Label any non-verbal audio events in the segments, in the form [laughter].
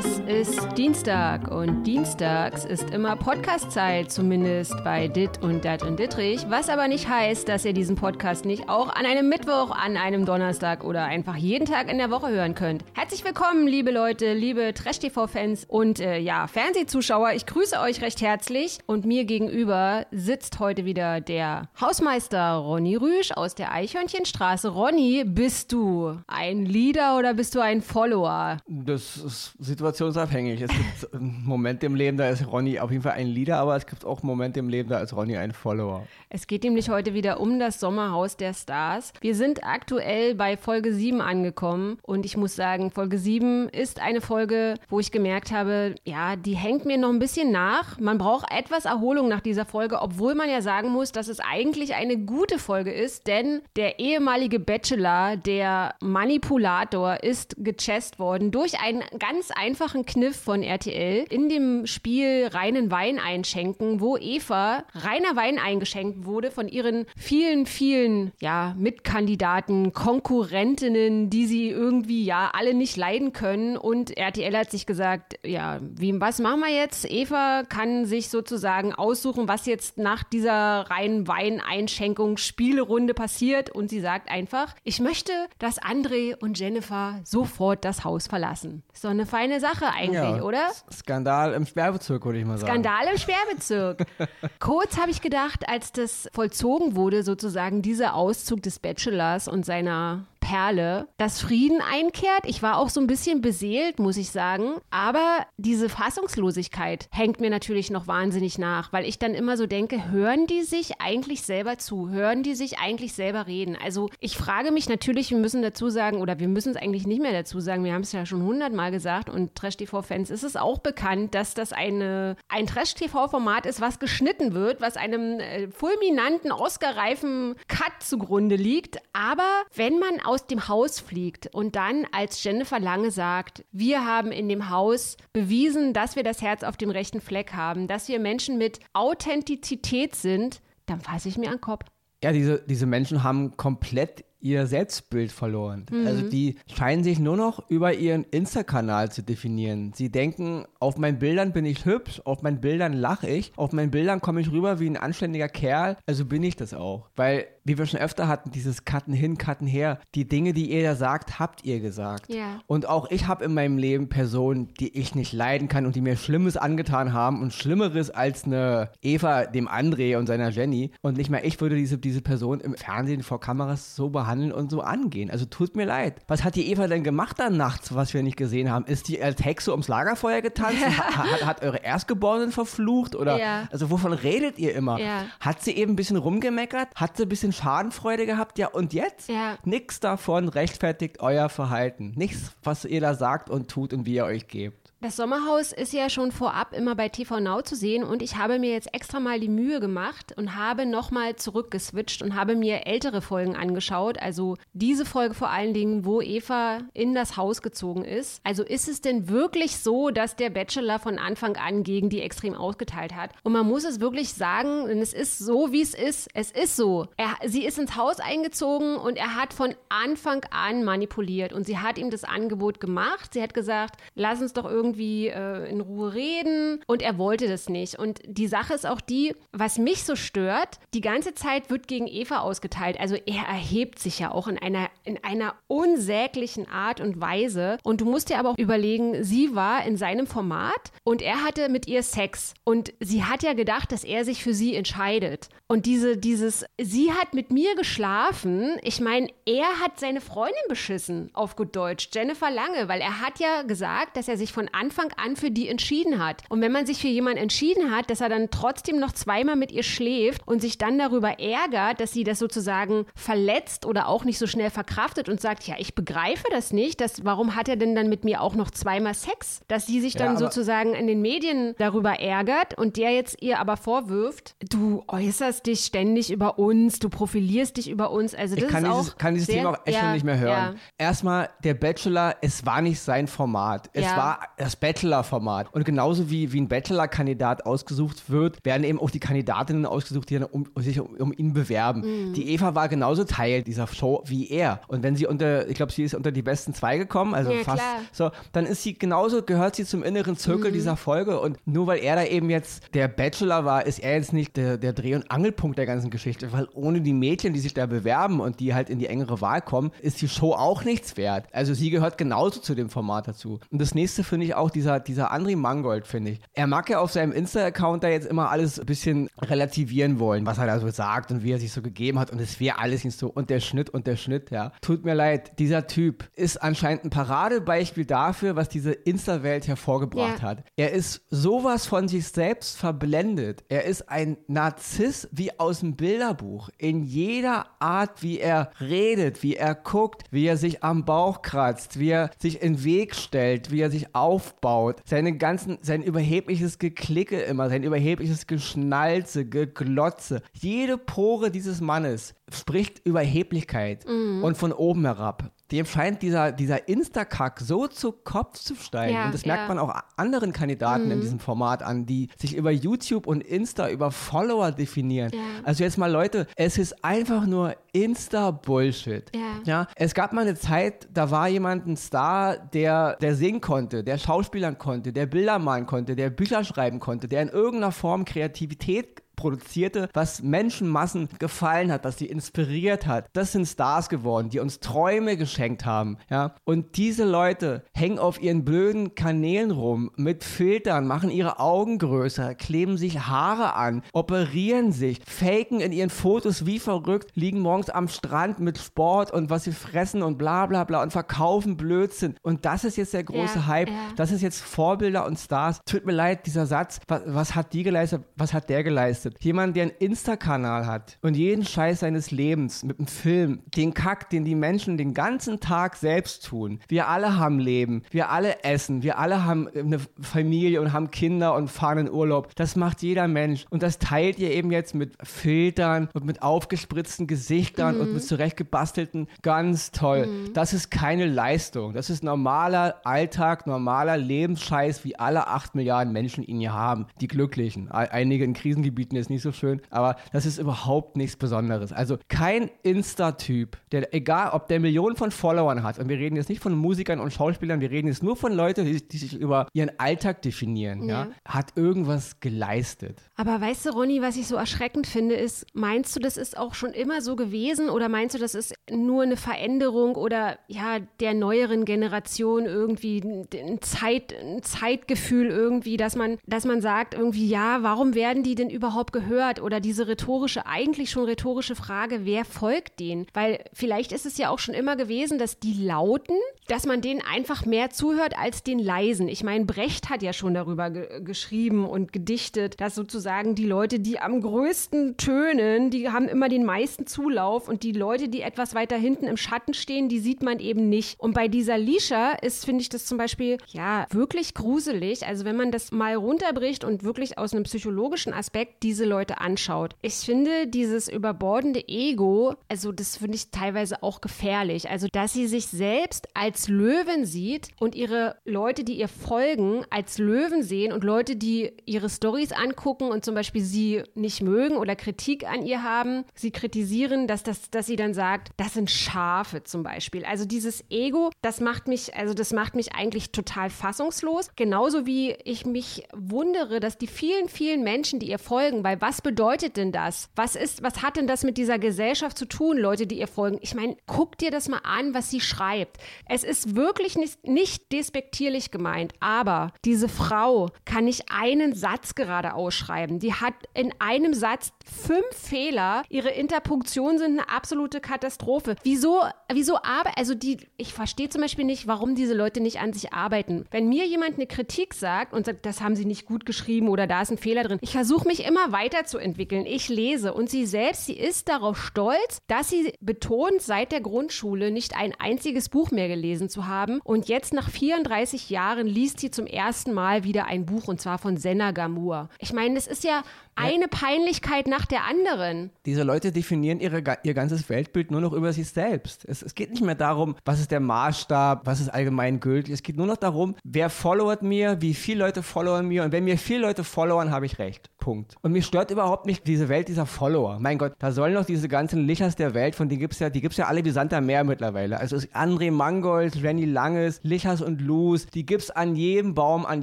Es ist Dienstag und dienstags ist immer Podcastzeit, zumindest bei Dit und Dat und Dittrich, was aber nicht heißt, dass ihr diesen Podcast nicht auch an einem Mittwoch, an einem Donnerstag oder einfach jeden Tag in der Woche hören könnt. Herzlich willkommen, liebe Leute, liebe Trash-TV-Fans und äh, ja, Fernsehzuschauer. Ich grüße euch recht herzlich und mir gegenüber sitzt heute wieder der Hausmeister Ronny Rüsch aus der Eichhörnchenstraße. Ronny, bist du ein Leader oder bist du ein Follower? Das ist situationsabhängig. Es gibt Momente im Leben, da ist Ronny auf jeden Fall ein Leader, aber es gibt auch Momente im Leben, da ist Ronny ein Follower. Es geht nämlich heute wieder um das Sommerhaus der Stars. Wir sind aktuell bei Folge 7 angekommen und ich muss sagen, Folge 7 ist eine Folge, wo ich gemerkt habe, ja, die hängt mir noch ein bisschen nach. Man braucht etwas Erholung nach dieser Folge, obwohl man ja sagen muss, dass es eigentlich eine gute Folge ist, denn der ehemalige Bachelor, der Manipulator, ist gechest worden durch einen ganz einfachen Kniff von RTL in dem Spiel reinen Wein einschenken, wo Eva reiner Wein eingeschenkt wurde von ihren vielen, vielen, ja, Mitkandidaten, Konkurrentinnen, die sie irgendwie, ja, alle nicht leiden können. Und RTL hat sich gesagt, ja, wie, was machen wir jetzt? Eva kann sich sozusagen aussuchen, was jetzt nach dieser reinen Weineinschenkung Spielerunde passiert. Und sie sagt einfach, ich möchte, dass André und Jennifer sofort das Haus verlassen. Doch eine feine Sache eigentlich, Ja, oder? Skandal im Sperrbezirk, würde ich mal sagen. Skandal im Sperrbezirk. [laughs] Kurz habe ich gedacht, als das vollzogen wurde, sozusagen dieser Auszug des Bachelors und seiner Perle, dass Frieden einkehrt. Ich war auch so ein bisschen beseelt, muss ich sagen. Aber diese Fassungslosigkeit hängt mir natürlich noch wahnsinnig nach, weil ich dann immer so denke, hören die sich eigentlich selber zu? Hören die sich eigentlich selber reden? Also ich frage mich natürlich, wir müssen dazu sagen, oder wir müssen es eigentlich nicht mehr dazu sagen, wir haben es ja schon hundertmal gesagt und Trash-TV-Fans ist es auch bekannt, dass das eine, ein Trash-TV-Format ist, was geschnitten wird, was einem äh, fulminanten, Oscar-reifen Cut zugrunde liegt. Aber wenn man aus dem Haus fliegt und dann als Jennifer Lange sagt, wir haben in dem Haus bewiesen, dass wir das Herz auf dem rechten Fleck haben, dass wir Menschen mit Authentizität sind, dann fasse ich mir an den Kopf. Ja, diese, diese Menschen haben komplett ihr Selbstbild verloren. Also die scheinen sich nur noch über ihren Insta-Kanal zu definieren. Sie denken, auf meinen Bildern bin ich hübsch, auf meinen Bildern lache ich, auf meinen Bildern komme ich rüber wie ein anständiger Kerl, also bin ich das auch. Weil, wie wir schon öfter hatten, dieses Cutten hin, Cutten her, die Dinge, die ihr da sagt, habt ihr gesagt. Ja. Und auch ich habe in meinem Leben Personen, die ich nicht leiden kann und die mir Schlimmes angetan haben und Schlimmeres als eine Eva, dem André und seiner Jenny. Und nicht mehr ich würde diese, diese Person im Fernsehen vor Kameras so behandeln und so angehen. Also tut mir leid. Was hat die Eva denn gemacht dann nachts, was wir nicht gesehen haben? Ist die als Hexe ums Lagerfeuer getanzt? [laughs] hat, hat, hat eure Erstgeborenen verflucht? Oder Ja. also wovon redet ihr immer? Ja. Hat sie eben ein bisschen rumgemeckert? Hat sie ein bisschen Schadenfreude gehabt? Ja, und jetzt? Ja. Nichts davon rechtfertigt euer Verhalten. Nichts, was ihr da sagt und tut und wie ihr euch gebt. Das Sommerhaus ist ja schon vorab immer bei TV Now zu sehen und ich habe mir jetzt extra mal die Mühe gemacht und habe nochmal zurückgeswitcht und habe mir ältere Folgen angeschaut. Also diese Folge vor allen Dingen, wo Eva in das Haus gezogen ist. Also ist es denn wirklich so, dass der Bachelor von Anfang an gegen die extrem ausgeteilt hat? Und man muss es wirklich sagen, denn es ist so, wie es ist. Es ist so. Er, sie ist ins Haus eingezogen und er hat von Anfang an manipuliert und sie hat ihm das Angebot gemacht. Sie hat gesagt, lass uns doch irgendwie äh, in Ruhe reden und er wollte das nicht. Und die Sache ist auch die, was mich so stört, die ganze Zeit wird gegen Eva ausgeteilt. Also er erhebt sich ja auch in einer, in einer unsäglichen Art und Weise. Und du musst dir aber auch überlegen, sie war in seinem Format und er hatte mit ihr Sex. Und sie hat ja gedacht, dass er sich für sie entscheidet. Und diese, dieses, sie hat mit mir geschlafen. Ich meine, er hat seine Freundin beschissen, auf gut Deutsch, Jennifer Lange, weil er hat ja gesagt, dass er sich von Anfang an für die entschieden hat. Und wenn man sich für jemanden entschieden hat, dass er dann trotzdem noch zweimal mit ihr schläft und sich dann darüber ärgert, dass sie das sozusagen verletzt oder auch nicht so schnell verkraftet und sagt, ja, ich begreife das nicht, dass, warum hat er denn dann mit mir auch noch zweimal Sex? Dass sie sich Ja, dann aber- sozusagen in den Medien darüber ärgert und der jetzt ihr aber vorwirft, du äußerst dich ständig über uns, du profilierst dich über uns. Also das Ich kann ist dieses, auch kann dieses sehr, Thema auch echt ja, schon nicht mehr hören. Ja. Erstmal, der Bachelor, es war nicht sein Format. Es Ja. war, es das Bachelor-Format. Und genauso wie, wie ein Bachelor-Kandidat ausgesucht wird, werden eben auch die Kandidatinnen ausgesucht, die dann um, sich um, um ihn bewerben. Mhm. Die Eva war genauso Teil dieser Show wie er. Und wenn sie unter, ich glaube, sie ist unter die besten zwei gekommen, also ja, fast klar. so, dann ist sie genauso, gehört sie zum inneren Zirkel mhm. dieser Folge. Und nur weil er da eben jetzt der Bachelor war, ist er jetzt nicht der, der Dreh- und Angelpunkt der ganzen Geschichte, weil ohne die Mädchen, die sich da bewerben und die halt in die engere Wahl kommen, ist die Show auch nichts wert. Also sie gehört genauso zu dem Format dazu. Und das nächste finde ich auch dieser, dieser André Mangold, finde ich. Er mag ja auf seinem Insta-Account da jetzt immer alles ein bisschen relativieren wollen, was er da so sagt und wie er sich so gegeben hat und es wäre alles nicht so und der Schnitt und der Schnitt, ja. Tut mir leid, dieser Typ ist anscheinend ein Paradebeispiel dafür, was diese Insta-Welt hervorgebracht ja. hat. Er ist sowas von sich selbst verblendet. Er ist ein Narziss wie aus dem Bilderbuch. In jeder Art, wie er redet, wie er guckt, wie er sich am Bauch kratzt, wie er sich in den Weg stellt, wie er sich aufbaut. Seine ganzen, sein überhebliches Geklicke immer, sein überhebliches Geschnalze, Geglotze. Jede Pore dieses Mannes spricht Überheblichkeit mhm. und von oben herab dem scheint dieser, dieser Instakack so zu Kopf zu steigen. Ja, und das merkt ja. man auch anderen Kandidaten mhm. in diesem Format an, die sich über YouTube und Insta über Follower definieren. Ja. Also jetzt mal Leute, es ist einfach nur Insta-Bullshit. Ja. Es gab mal eine Zeit, da war jemand ein Star, der, der singen konnte, der Schauspielern konnte, der Bilder malen konnte, der Bücher schreiben konnte, der in irgendeiner Form Kreativität produzierte, was Menschenmassen gefallen hat, was sie inspiriert hat. Das sind Stars geworden, die uns Träume geschenkt haben. Ja? Und diese Leute hängen auf ihren blöden Kanälen rum mit Filtern, machen ihre Augen größer, kleben sich Haare an, operieren sich, faken in ihren Fotos wie verrückt, liegen morgens am Strand mit Sport und was sie fressen und bla bla bla und verkaufen Blödsinn. Und das ist jetzt der große ja, Hype. Ja. Das ist jetzt Vorbilder und Stars. Tut mir leid, dieser Satz, was, was hat die geleistet, was hat der geleistet? Beobachtet. Jemand, der einen Insta-Kanal hat und jeden Scheiß seines Lebens mit einem Film, den Kack, den die Menschen den ganzen Tag selbst tun. Wir alle haben Leben, wir alle essen, wir alle haben eine Familie und haben Kinder und fahren in Urlaub. Das macht jeder Mensch. Und das teilt ihr eben jetzt mit Filtern und mit aufgespritzten Gesichtern mhm. und mit zurechtgebastelten. Ganz toll. Mhm. Das ist keine Leistung. Das ist normaler Alltag, normaler Lebensscheiß, wie alle acht Milliarden Menschen ihn hier haben. Die Glücklichen. Einige in Krisengebieten ist nicht so schön, aber das ist überhaupt nichts Besonderes. Also kein Insta-Typ, der, egal ob der Millionen von Followern hat, und wir reden jetzt nicht von Musikern und Schauspielern, wir reden jetzt nur von Leuten, die, die sich über ihren Alltag definieren, ja. ja, hat irgendwas geleistet. Aber weißt du, Ronny, was ich so erschreckend finde, ist, meinst du, das ist auch schon immer so gewesen oder meinst du, das ist nur eine Veränderung oder ja, der neueren Generation irgendwie ein, Zeit, ein Zeitgefühl irgendwie, dass man, dass man sagt irgendwie, ja, warum werden die denn überhaupt überhaupt gehört? Oder diese rhetorische, eigentlich schon rhetorische Frage, wer folgt denen? Weil vielleicht ist es ja auch schon immer gewesen, dass die Lauten, dass man denen einfach mehr zuhört als den Leisen. Ich meine, Brecht hat ja schon darüber ge geschrieben und gedichtet, dass sozusagen die Leute, die am größten tönen, die haben immer den meisten Zulauf und die Leute, die etwas weiter hinten im Schatten stehen, die sieht man eben nicht. Und bei dieser Lisha ist, finde ich das zum Beispiel, ja, wirklich gruselig. Also wenn man das mal runterbricht und wirklich aus einem psychologischen Aspekt diese diese Leute anschaut. Ich finde dieses überbordende Ego, also das finde ich teilweise auch gefährlich. Also, dass sie sich selbst als Löwen sieht und ihre Leute, die ihr folgen, als Löwen sehen und Leute, die ihre Stories angucken und zum Beispiel sie nicht mögen oder Kritik an ihr haben, sie kritisieren, dass, das, dass sie dann sagt, das sind Schafe zum Beispiel. Also dieses Ego, das macht mich, also das macht mich eigentlich total fassungslos. Genauso wie ich mich wundere, dass die vielen, vielen Menschen, die ihr folgen, weil was bedeutet denn das? Was ist, was hat denn das mit dieser Gesellschaft zu tun, Leute, die ihr folgen? Ich meine, guck dir das mal an, was sie schreibt. Es ist wirklich nicht, nicht despektierlich gemeint, aber diese Frau kann nicht einen Satz gerade ausschreiben. Die hat in einem Satz fünf Fehler. Ihre Interpunktionen sind eine absolute Katastrophe. Wieso, wieso aber, also die, ich verstehe zum Beispiel nicht, warum diese Leute nicht an sich arbeiten. Wenn mir jemand eine Kritik sagt und sagt, das haben sie nicht gut geschrieben oder da ist ein Fehler drin, ich versuche mich immer weiterzuentwickeln. Ich lese und sie selbst, sie ist darauf stolz, dass sie betont seit der Grundschule nicht ein einziges Buch mehr gelesen gelesen zu haben. Und jetzt nach 34 Jahren liest sie zum ersten Mal wieder ein Buch und zwar von Senna Gamur. Ich meine, das ist ja eine Peinlichkeit nach der anderen. Diese Leute definieren ihre, ihr ganzes Weltbild nur noch über sich selbst. Es, es, geht nicht mehr darum, was ist der Maßstab, was ist allgemein gültig. Es geht nur noch darum, wer followert mir, wie viele Leute followern mir. Und wenn mir viele Leute followern, habe ich recht. Punkt. Und mich stört überhaupt nicht diese Welt dieser Follower. Mein Gott, da sollen doch diese ganzen Lichers der Welt, von denen gibt es ja, die gibt es ja alle wie Sand am Meer mittlerweile. Also ist André Mangold, Renny Langes, Lichers und Luz, die gibt es an jedem Baum, an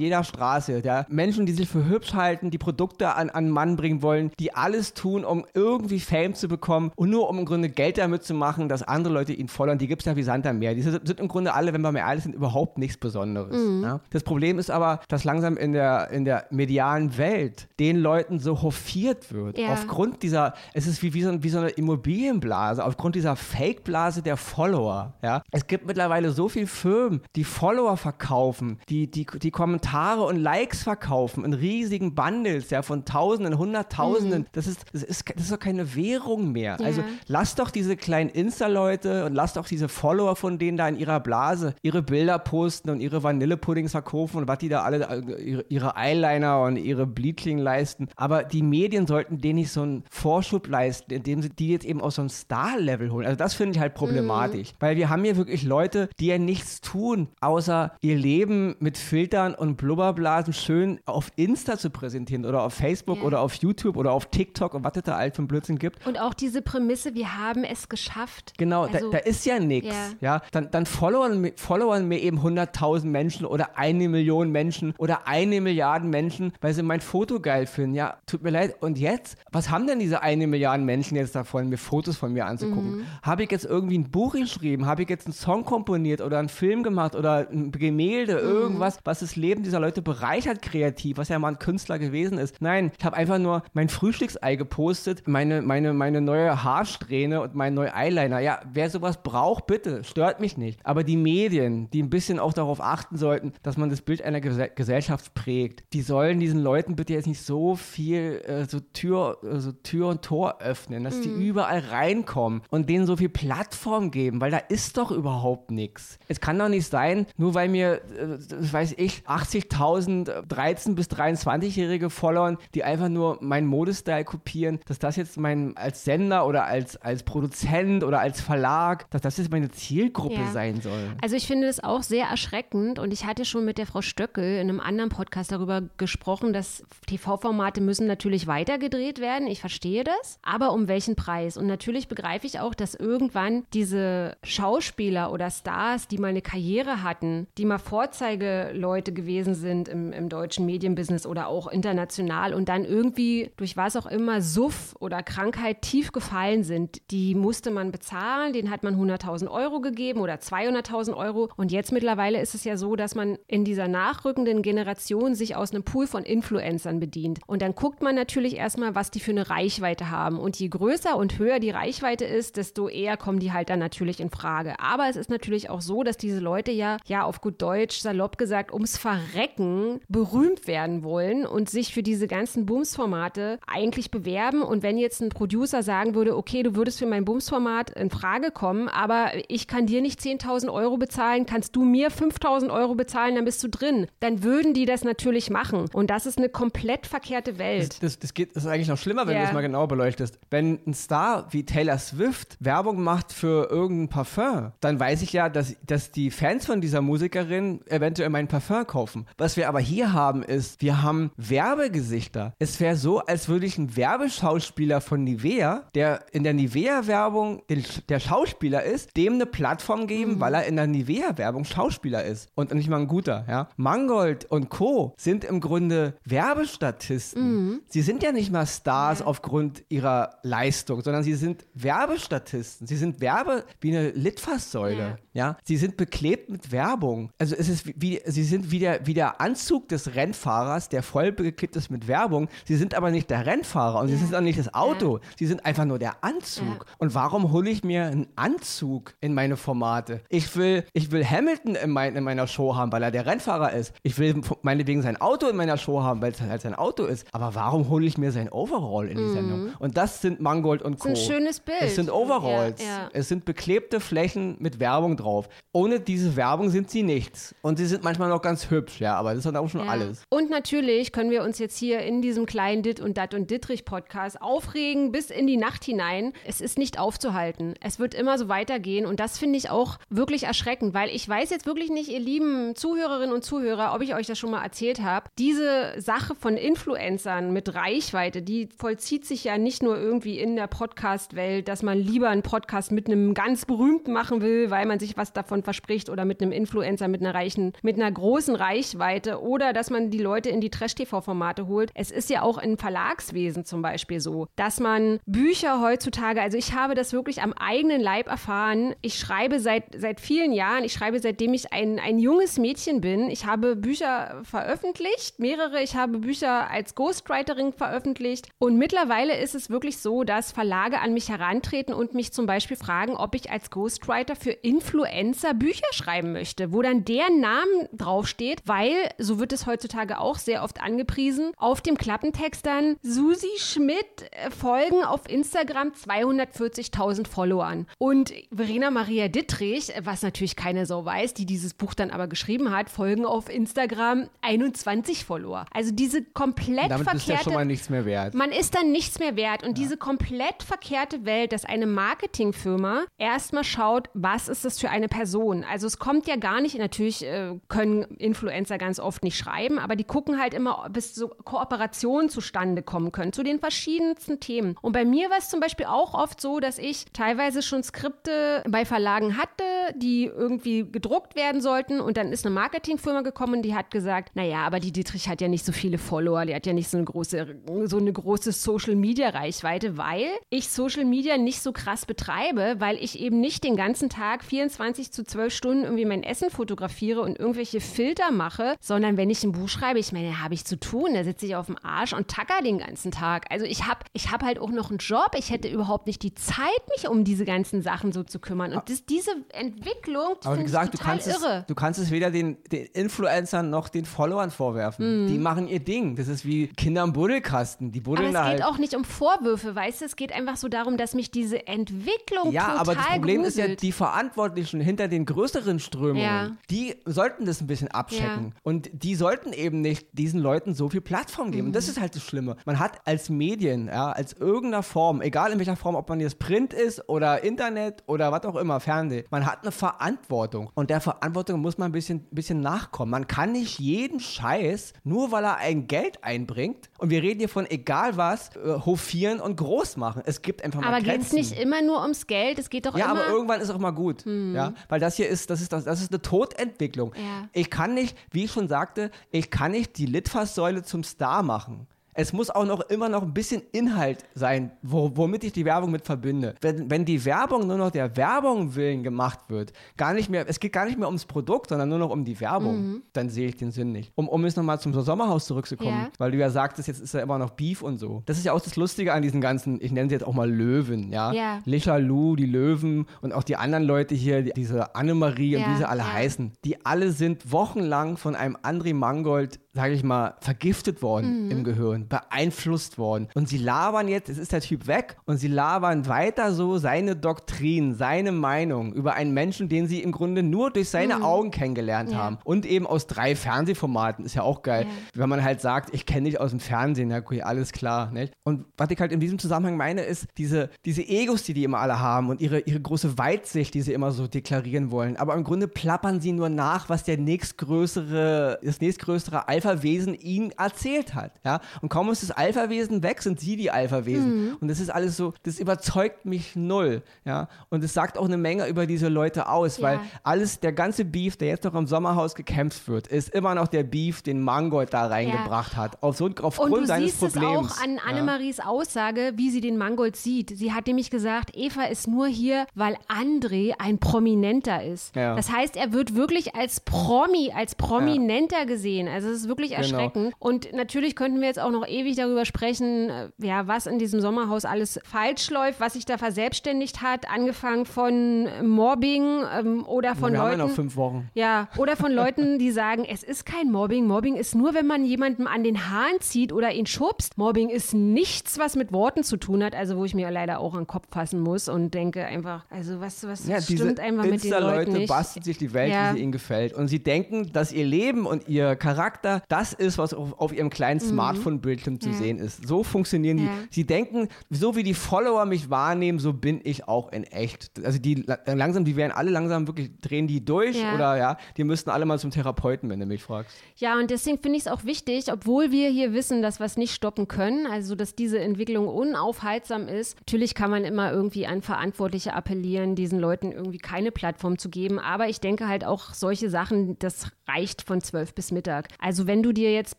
jeder Straße. Ja? Menschen, die sich für hübsch halten, die Produkte an, an Mann bringen wollen, die alles tun, um irgendwie Fame zu bekommen und nur um im Grunde Geld damit zu machen, dass andere Leute ihn followern. Die gibt es ja wie Sand am Meer. Die sind, sind, im Grunde alle, wenn wir mal ehrlich sind, überhaupt nichts Besonderes. Mhm. Ja? Das Problem ist aber, dass langsam in der, in der medialen Welt den Leuten so hofiert wird. Ja. Aufgrund dieser, es ist wie, wie, so, wie so eine Immobilienblase, aufgrund dieser Fake-Blase der Follower. Ja? Es gibt mittlerweile so viele Firmen, die Follower verkaufen, die, die, die Kommentare und Likes verkaufen in riesigen Bundles, ja, von Tausenden, Hunderttausenden. Mhm. Das, ist, das, ist, das ist doch keine Währung mehr. Ja. Also lass doch diese kleinen Insta-Leute und lass doch diese Follower von denen da in ihrer Blase ihre Bilder posten und ihre Vanillepuddings verkaufen und was die da alle, äh, ihre, ihre Eyeliner und ihre Bleaching leisten. Aber die Medien sollten denen nicht so einen Vorschub leisten, indem sie die jetzt eben aus so einem Star-Level holen. Also das finde ich halt problematisch. Mhm. Weil wir haben hier wirklich Leute, die ja nichts tun, außer ihr Leben mit Filtern und Blubberblasen schön auf Insta zu präsentieren oder auf Facebook ja. oder auf YouTube oder auf TikTok und was es da alt für Blödsinn gibt. Und auch diese Prämisse, wir haben es geschafft. Genau, also, da, da, ist ja nichts. Ja. ja. dann, dann followern, followern mir eben 100.000 Menschen oder eine Million Menschen oder eine Milliarde Menschen, weil sie mein Foto geil finden. Ja, tut mir leid. Und jetzt, was haben denn diese eine Milliarde Menschen jetzt davon, mir Fotos von mir anzugucken? Mhm. Habe ich jetzt irgendwie ein Buch geschrieben? Habe ich jetzt einen Song komponiert oder einen Film gemacht oder ein Gemälde, mhm. irgendwas, was das Leben dieser Leute bereichert kreativ, was ja mal ein Künstler gewesen ist? Nein, ich habe einfach nur mein Frühstücksei gepostet, meine, meine, meine neue Haarsträhne und mein neuer Eyeliner. Ja, wer sowas braucht, bitte, stört mich nicht. Aber die Medien, die ein bisschen auch darauf achten sollten, dass man das Bild einer Ges Gesellschaft prägt, die sollen diesen Leuten bitte jetzt nicht so viel äh, so Tür, äh, so Tür und Tor öffnen, dass mhm. die überall reinkommen und denen so viel Plattform geben, weil da ist doch überhaupt nichts. Es kann doch nicht sein, nur weil mir, äh, weiß ich, 80.000 13- bis 23-Jährige followern, die einfach nur meinen Modestyle kopieren, dass das jetzt mein, als Sender oder als, als Produzent oder als Verlag, dass das jetzt meine Zielgruppe ja. sein soll. Also ich finde das auch sehr erschreckend und ich hatte schon mit der Frau Stöckel in einem anderen Podcast darüber gesprochen, dass TV-Formate müssen natürlich weitergedreht werden. Ich verstehe das, aber um welchen Preis? Und natürlich begreife ich auch, dass irgendwann diese Schauspieler oder Stars, die mal eine Karriere hatten, die mal Vorzeigeleute gewesen sind im, im deutschen Medienbusiness oder auch international und dann irgendwie durch was auch immer Suff oder Krankheit tief gefallen sind, die musste man bezahlen, den hat man 100.000 Euro gegeben oder 200.000 Euro. Und jetzt mittlerweile ist es ja so, dass man in dieser nachrückenden Generation sich aus einem Pool von Influencern bedient. Und dann guckt man natürlich erstmal, was die für eine Reichweite haben. Und je größer und höher die Reichweite ist, desto eher kommen die halt dann natürlich in Frage. Aber es ist natürlich auch so, dass diese Leute ja, ja auf gut Deutsch, salopp gesagt, ums Verrecken berühmt werden wollen und sich für diese ganzen Bumsformate eigentlich bewerben. Und wenn jetzt ein Producer sagen würde, okay, du würdest für mein Bumsformat in Frage kommen, aber ich kann dir nicht 10.000 Euro bezahlen, kannst du mir 5.000 Euro bezahlen, dann bist du drin. Dann würden die das natürlich machen. Und das ist eine komplett verkehrte Welt. Das, das, das, geht, das ist eigentlich noch schlimmer, wenn yeah. du das mal genau beleuchtest. Wenn ein Star wie Taylor Swift Werbung macht für irgendein Parfum, dann weiß ich ja, dass, dass die Fans von dieser Musikerin eventuell mein Parfum kaufen. Was wir aber hier haben, ist, wir haben Werbegesichter. Es wäre so, als würde ich einen Werbeschauspieler von Nivea, der in der Nivea-Werbung der Schauspieler ist, dem eine Plattform geben, mhm. weil er in der Nivea-Werbung Schauspieler ist. Und nicht mal ein guter, ja. Mangold und Co. sind im Grunde Werbestatisten. Mhm. Sie sind ja nicht mal Stars ja. aufgrund ihrer Leistung, sondern sie sind Werbestatisten. Sie sind Werbe wie eine Litfaßsäule. Ja. ja. Sie sind beklebt mit Werbung. Also es ist wie, sie sind wie der, wie der Anzug des Rennfahrers, der voll beklebt ist mit Werbung. Sie sind aber nicht der Rennfahrer und ja. sie sind auch nicht das Auto. Sie sind einfach nur der Anzug. Und warum hole ich mir einen Anzug in meine Formate? Ich will, ich will Hamilton in, mein, in meiner Show haben, weil er der Rennfahrer ist. Ich will meinetwegen sein Auto in meiner Show haben, weil es halt sein Auto ist. Aber warum hole ich mir sein Overall in die mhm. Sendung? Und das sind Mangold und Co. Das ist ein schönes Bild. Es sind Overalls. Ja, ja. Es sind beklebte Flächen mit Werbung drauf. Drauf. Ohne diese Werbung sind sie nichts. Und sie sind manchmal noch ganz hübsch, ja, aber das ist dann auch schon Ja. alles. Und natürlich können wir uns jetzt hier in diesem kleinen Dit und Dat und Dittrich Podcast aufregen bis in die Nacht hinein. Es ist nicht aufzuhalten. Es wird immer so weitergehen und das finde ich auch wirklich erschreckend, weil ich weiß jetzt wirklich nicht, ihr lieben Zuhörerinnen und Zuhörer, ob ich euch das schon mal erzählt habe. Diese Sache von Influencern mit Reichweite, die vollzieht sich ja nicht nur irgendwie in der Podcast-Welt, dass man lieber einen Podcast mit einem ganz berühmten machen will, weil man sich was davon verspricht oder mit einem Influencer mit einer reichen, mit einer großen Reichweite oder dass man die Leute in die Trash-TV-Formate holt. Es ist ja auch im Verlagswesen zum Beispiel so, dass man Bücher heutzutage, also ich habe das wirklich am eigenen Leib erfahren. Ich schreibe seit, seit vielen Jahren, ich schreibe seitdem ich ein, ein junges Mädchen bin. Ich habe Bücher veröffentlicht, mehrere. Ich habe Bücher als Ghostwriterin veröffentlicht. Und mittlerweile ist es wirklich so, dass Verlage an mich herantreten und mich zum Beispiel fragen, ob ich als Ghostwriter für Influencer Bücher schreiben möchte, wo dann deren Namen draufsteht, weil, so wird es heutzutage auch sehr oft angepriesen, auf dem Klappentext dann Susi Schmidt äh, folgen auf Instagram 240.000 Followern. Und Verena Maria Dittrich, was natürlich keine Sau weiß, die dieses Buch dann aber geschrieben hat, folgen auf Instagram 21 Follower. Also diese komplett Damit bist du ja verkehrte schon mal nichts mehr wert. man ist dann nichts mehr wert. Und diese komplett verkehrte Welt, dass eine Marketingfirma erstmal schaut, was ist das für eine Person. Also es kommt ja gar nicht, natürlich äh, können Influencer ganz oft nicht schreiben, aber die gucken halt immer, bis so Kooperationen zustande kommen können zu den verschiedensten Themen. Und bei mir war es zum Beispiel auch oft so, dass ich teilweise schon Skripte bei Verlagen hatte, die irgendwie gedruckt werden sollten. Und dann ist eine Marketingfirma gekommen, die hat gesagt, naja, aber die Dietrich hat ja nicht so viele Follower, die hat ja nicht so eine große, so eine große Social Media Reichweite, weil ich Social Media nicht so krass betreibe, weil ich eben nicht den ganzen Tag 24 zu 12 Stunden irgendwie mein Essen fotografiere und irgendwelche Filter mache, sondern wenn ich ein Buch schreibe, ich meine, habe ich zu tun, da sitze ich auf dem Arsch und tacker den ganzen Tag. Also ich habe ich hab halt auch noch einen Job, ich hätte überhaupt nicht die Zeit, mich um diese ganzen Sachen so zu kümmern. Und das, diese Entwicklung, die Aber wie gesagt, du kannst, es, irre. du kannst es weder den, den Influencern noch den Followern vorwerfen. Mhm. Die machen ihr Ding. Das ist wie Kinder im Buddelkasten. Die Aber buddeln es da geht halt. auch nicht um Vorwürfe, weißt du? Es geht einfach so darum, dass mich diese Entwicklung Ja, total aber das Problem ist ja, gruselt. die Verantwortlichen hinter den größeren Strömungen, Ja. die sollten das ein bisschen abchecken. Und die sollten eben nicht diesen Leuten so viel Plattform geben. Und Mhm. das ist halt das Schlimme. Man hat als Medien, ja, als irgendeiner Form, egal in welcher Form, ob man jetzt Print ist oder Internet oder was auch immer, Fernsehen, man hat eine Verantwortung. Und der Verantwortung muss man ein bisschen, bisschen nachkommen. Man kann nicht jeden Scheiß, nur weil er ein Geld einbringt, und wir reden hier von egal was, äh, hofieren und groß machen. Es gibt einfach mal aber geht es nicht immer nur ums Geld? Es geht doch Ja, immer. aber irgendwann ist auch mal gut. Ja, weil das hier ist, das ist, das, das ist eine Todentwicklung. Ja. Ich kann nicht, wie ich schon sagte, ich kann nicht die Litfaßsäule zum Star machen. Es muss auch noch immer noch ein bisschen Inhalt sein, wo, womit ich die Werbung mit verbinde. Wenn, wenn die Werbung nur noch der Werbung willen gemacht wird, gar nicht mehr, es geht gar nicht mehr ums Produkt, sondern nur noch um die Werbung, dann sehe ich den Sinn nicht. Um, um jetzt nochmal zum Sommerhaus zurückzukommen, Ja. weil du ja sagtest, jetzt ist ja immer noch Beef und so. Das ist ja auch das Lustige an diesen ganzen, ich nenne sie jetzt auch mal Löwen, ja. Ja. Licha Lu, die Löwen und auch die anderen Leute hier, die, diese Annemarie und Ja, wie sie alle heißen, die alle sind wochenlang von einem André Mangold, sage ich mal, vergiftet worden Mhm. im Gehirn, beeinflusst worden. Und sie labern jetzt, es ist der Typ weg und sie labern weiter so seine Doktrin, seine Meinung über einen Menschen, den sie im Grunde nur durch seine Augen kennengelernt Mhm. Ja. haben. Und eben aus drei Fernsehformaten, ist ja auch geil. Ja. Wenn man halt sagt, ich kenne dich aus dem Fernsehen, ja, okay, alles klar. Nicht? Und was ich halt in diesem Zusammenhang meine, ist diese, diese Egos, die die immer alle haben und ihre, ihre große Weitsicht, die sie immer so deklarieren wollen. Aber im Grunde plappern sie nur nach, was der nächstgrößere, das nächstgrößere Alpha-Wesen ihnen erzählt hat. Ja? Und kaum ist das Alpha-Wesen weg, sind sie die Alpha-Wesen. Und das ist alles so, das überzeugt mich null. Ja? Und es sagt auch eine Menge über diese Leute aus, weil Ja. alles, der ganze Beef, der jetzt noch im Sommerhaus gekämpft wird, ist immer noch der Beef, den Mangold da reingebracht hat. Auf so, und aufgrund du seines siehst es Problems. auch an ja. Annemaries Aussage, wie sie den Mangold sieht. Sie hat nämlich gesagt, Eva ist nur hier, weil André ein Prominenter ist. Ja. Das heißt, er wird wirklich als Promi, als Prominenter gesehen. Also es ist ist wirklich genau. erschreckend. Und natürlich könnten wir jetzt auch noch ewig darüber sprechen, äh, ja, was in diesem Sommerhaus alles falsch läuft, was sich da verselbstständigt hat, angefangen von Mobbing ähm, oder von wir Leuten. Haben ja noch fünf Wochen. Ja, oder von Leuten, die sagen, es ist kein Mobbing. Mobbing ist nur, wenn man jemandem an den Haaren zieht oder ihn schubst. Mobbing ist nichts, was mit Worten zu tun hat, also wo ich mir leider auch an den Kopf fassen muss und denke einfach, also was, was ja, stimmt einfach mit den Leuten Leute basteln sich die Welt, ja. wie sie ihnen gefällt. Und sie denken, dass ihr Leben und ihr Charakter das ist, was auf, auf ihrem kleinen mhm. Smartphone-Bildschirm zu ja. sehen ist. So funktionieren die. Sie denken, so wie die Follower mich wahrnehmen, so bin ich auch in echt. Also die langsam, die werden alle langsam wirklich, drehen die durch oder ja, die müssten alle mal zum Therapeuten, wenn du mich fragst. Ja, und deswegen finde ich es auch wichtig, obwohl wir hier wissen, dass wir es nicht stoppen können, also dass diese Entwicklung unaufhaltsam ist. Natürlich kann man immer irgendwie an Verantwortliche appellieren, diesen Leuten irgendwie keine Plattform zu geben, aber ich denke halt auch solche Sachen, das reicht von 12 bis Mittag. Also wenn du dir jetzt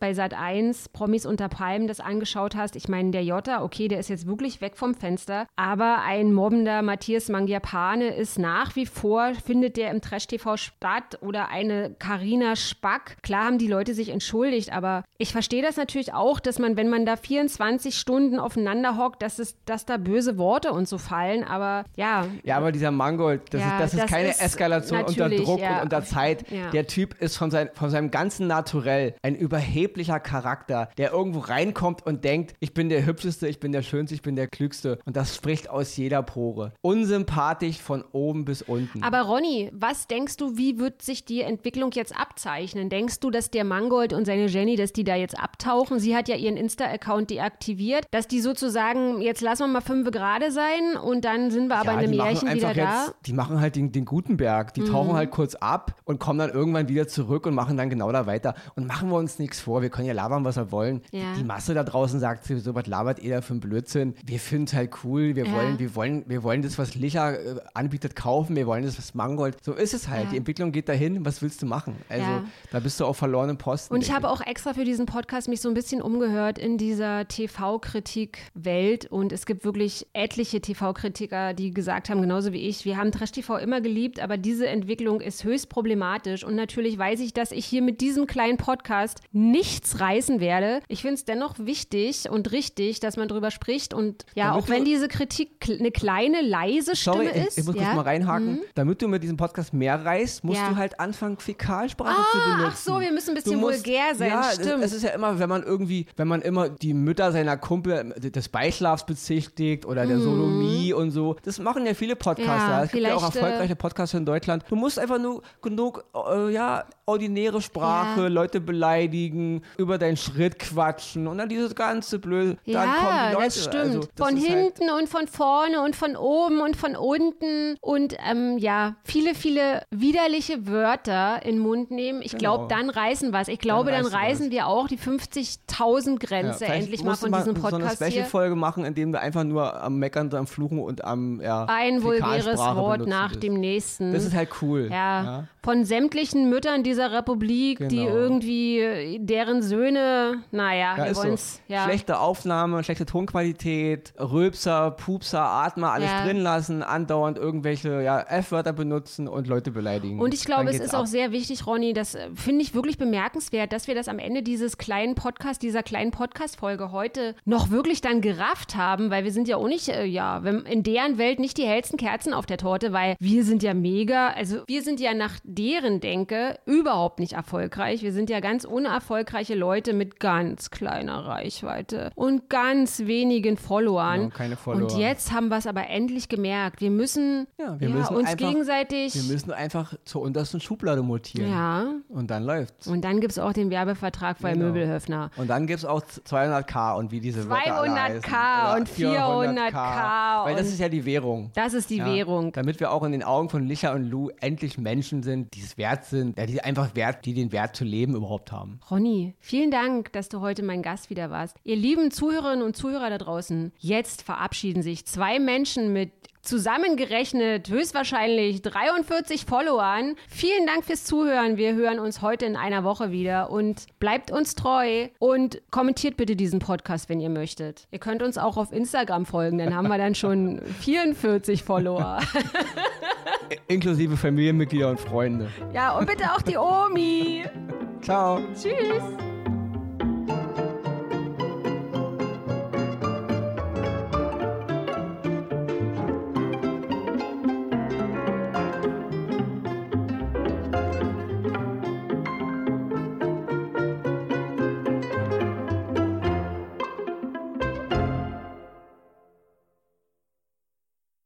bei Sat 1 Promis unter Palmen das angeschaut hast, ich meine, der Jota, okay, der ist jetzt wirklich weg vom Fenster, aber ein mobbender Matthias Mangiapane ist nach wie vor, findet der im Trash-TV statt oder eine Karina Spack. Klar haben die Leute sich entschuldigt, aber ich verstehe das natürlich auch, dass man, wenn man da 24 Stunden aufeinander hockt, dass, es, dass da böse Worte und so fallen, aber ja. Ja, aber dieser Mangold, das, ja, ist, das, das ist keine ist Eskalation unter Druck ja. und unter Zeit. Ja. Der Typ ist von, sein, von seinem ganzen Naturell ein überheblicher Charakter, der irgendwo reinkommt und denkt, ich bin der Hübscheste, ich bin der Schönste, ich bin der Klügste. Und das spricht aus jeder Pore. Unsympathisch von oben bis unten. Aber Ronny, was denkst du, wie wird sich die Entwicklung jetzt abzeichnen? Denkst du, dass der Mangold und seine Jenny, dass die da jetzt abtauchen? Sie hat ja ihren Insta-Account deaktiviert, dass die sozusagen, jetzt lassen wir mal fünf gerade sein und dann sind wir aber ja, in einem Märchen wieder da. die machen halt den, den Gutenberg. Die mhm. tauchen halt kurz ab und kommen dann irgendwann wieder zurück und machen dann genau da weiter. Und machen wir uns nichts vor. Wir können ja labern, was wir wollen. Ja. Die, die, Masse da draußen sagt so was labert ihr da für ein Blödsinn. Wir finden es halt cool. Wir, ja. wollen, wir, wollen, wir wollen das, was Licher äh, anbietet, kaufen. Wir wollen das, was Mangold. So ist es halt. Die Entwicklung geht dahin. Was willst du machen? Also da bist du auf verlorenen Posten. Und ich habe auch extra für diesen Podcast mich so ein bisschen umgehört in dieser TV-Kritik-Welt. Und es gibt wirklich etliche TV-Kritiker, die gesagt haben, genauso wie ich, wir haben Trash-TV immer geliebt, aber diese Entwicklung ist höchst problematisch. Und natürlich weiß ich, dass ich hier mit diesem kleinen Podcast nichts reißen werde. Ich finde es dennoch wichtig und richtig, dass man darüber spricht. Und ja, Damit auch wenn diese Kritik eine kleine, leise Stimme sorry, ist. Ich, ich muss ja? kurz mal reinhaken. Mhm. Damit du mit diesem Podcast mehr reißt, musst ja. du halt anfangen, Fäkalsprache ah, zu benutzen. Ach so, wir müssen ein bisschen musst, vulgär sein. Ja, stimmt. Es ist ja immer, wenn man irgendwie, wenn man immer die Mütter seiner Kumpel des Beischlafs bezichtigt oder der mhm. Sodomie und so. Das machen ja viele Podcaster. Ja, es gibt ja auch erfolgreiche Podcaster in Deutschland. Du musst einfach nur genug, äh, ja, ordinäre Sprache. Leute beleidigen, über deinen Schritt quatschen und dann dieses ganze Blöde. Ja, dann kommen die Leute. das stimmt. Also, das von halt hinten halt und von vorne und von oben und von unten und ähm, ja, viele, viele widerliche Wörter in den Mund nehmen. Ich glaube, genau. dann reißen was. Ich glaube, dann, dann reißen wir auch die 50.000 Grenze ja, endlich mal von diesem Podcast so eine Special-Folge machen, in dem wir einfach nur am Meckern, am Fluchen und am ja, Ein vulgäres Wort nach dem nächsten. Das ist halt cool. Ja. ja. Von sämtlichen Müttern dieser Republik, genau. die irgendwie deren Söhne, naja, ja, wir wollen es. So. Ja. Schlechte Aufnahme, schlechte Tonqualität, Rülpser, Pupser, Atmer, alles ja. drin lassen, andauernd irgendwelche ja, F-Wörter benutzen und Leute beleidigen. Und ich glaube, es ist ab. auch sehr wichtig, Ronny, das äh, finde ich wirklich bemerkenswert, dass wir das am Ende dieses kleinen Podcast, dieser kleinen Podcast-Folge heute noch wirklich dann gerafft haben, weil wir sind ja auch nicht, äh, ja, in deren Welt nicht die hellsten Kerzen auf der Torte, weil wir sind ja mega, also wir sind ja nach deren Denke überhaupt nicht erfolgreich. Wir sind ja ganz unerfolgreiche Leute mit ganz kleiner Reichweite und ganz wenigen Followern. Genau, keine Follower. Und jetzt haben wir es aber endlich gemerkt. Wir müssen, ja, wir ja, müssen uns einfach, gegenseitig. Wir müssen einfach zur untersten Schublade mutieren. Ja. Und dann läuft's. Und dann gibt es auch den Werbevertrag bei genau. Möbelhöfner. Und dann gibt es auch 200k und wie diese 200k und 400k. 400k Weil das ist ja die Währung. Das ist die ja, Währung. Damit wir auch in den Augen von Licha und Lou endlich Menschen sind, die es wert sind, ja, die einfach wert, die den Wert zu leben überhaupt haben. Ronny, vielen Dank, dass du heute mein Gast wieder warst. Ihr lieben Zuhörerinnen und Zuhörer da draußen, jetzt verabschieden sich zwei Menschen mit zusammengerechnet höchstwahrscheinlich 43 Followern. Vielen Dank fürs Zuhören. Wir hören uns heute in einer Woche wieder und bleibt uns treu und kommentiert bitte diesen Podcast, wenn ihr möchtet. Ihr könnt uns auch auf Instagram folgen, dann haben wir dann schon 44 Follower. [laughs] [laughs] Inklusive Familienmitglieder und Freunde. Ja, und bitte auch die Omi. Ciao. Tschüss.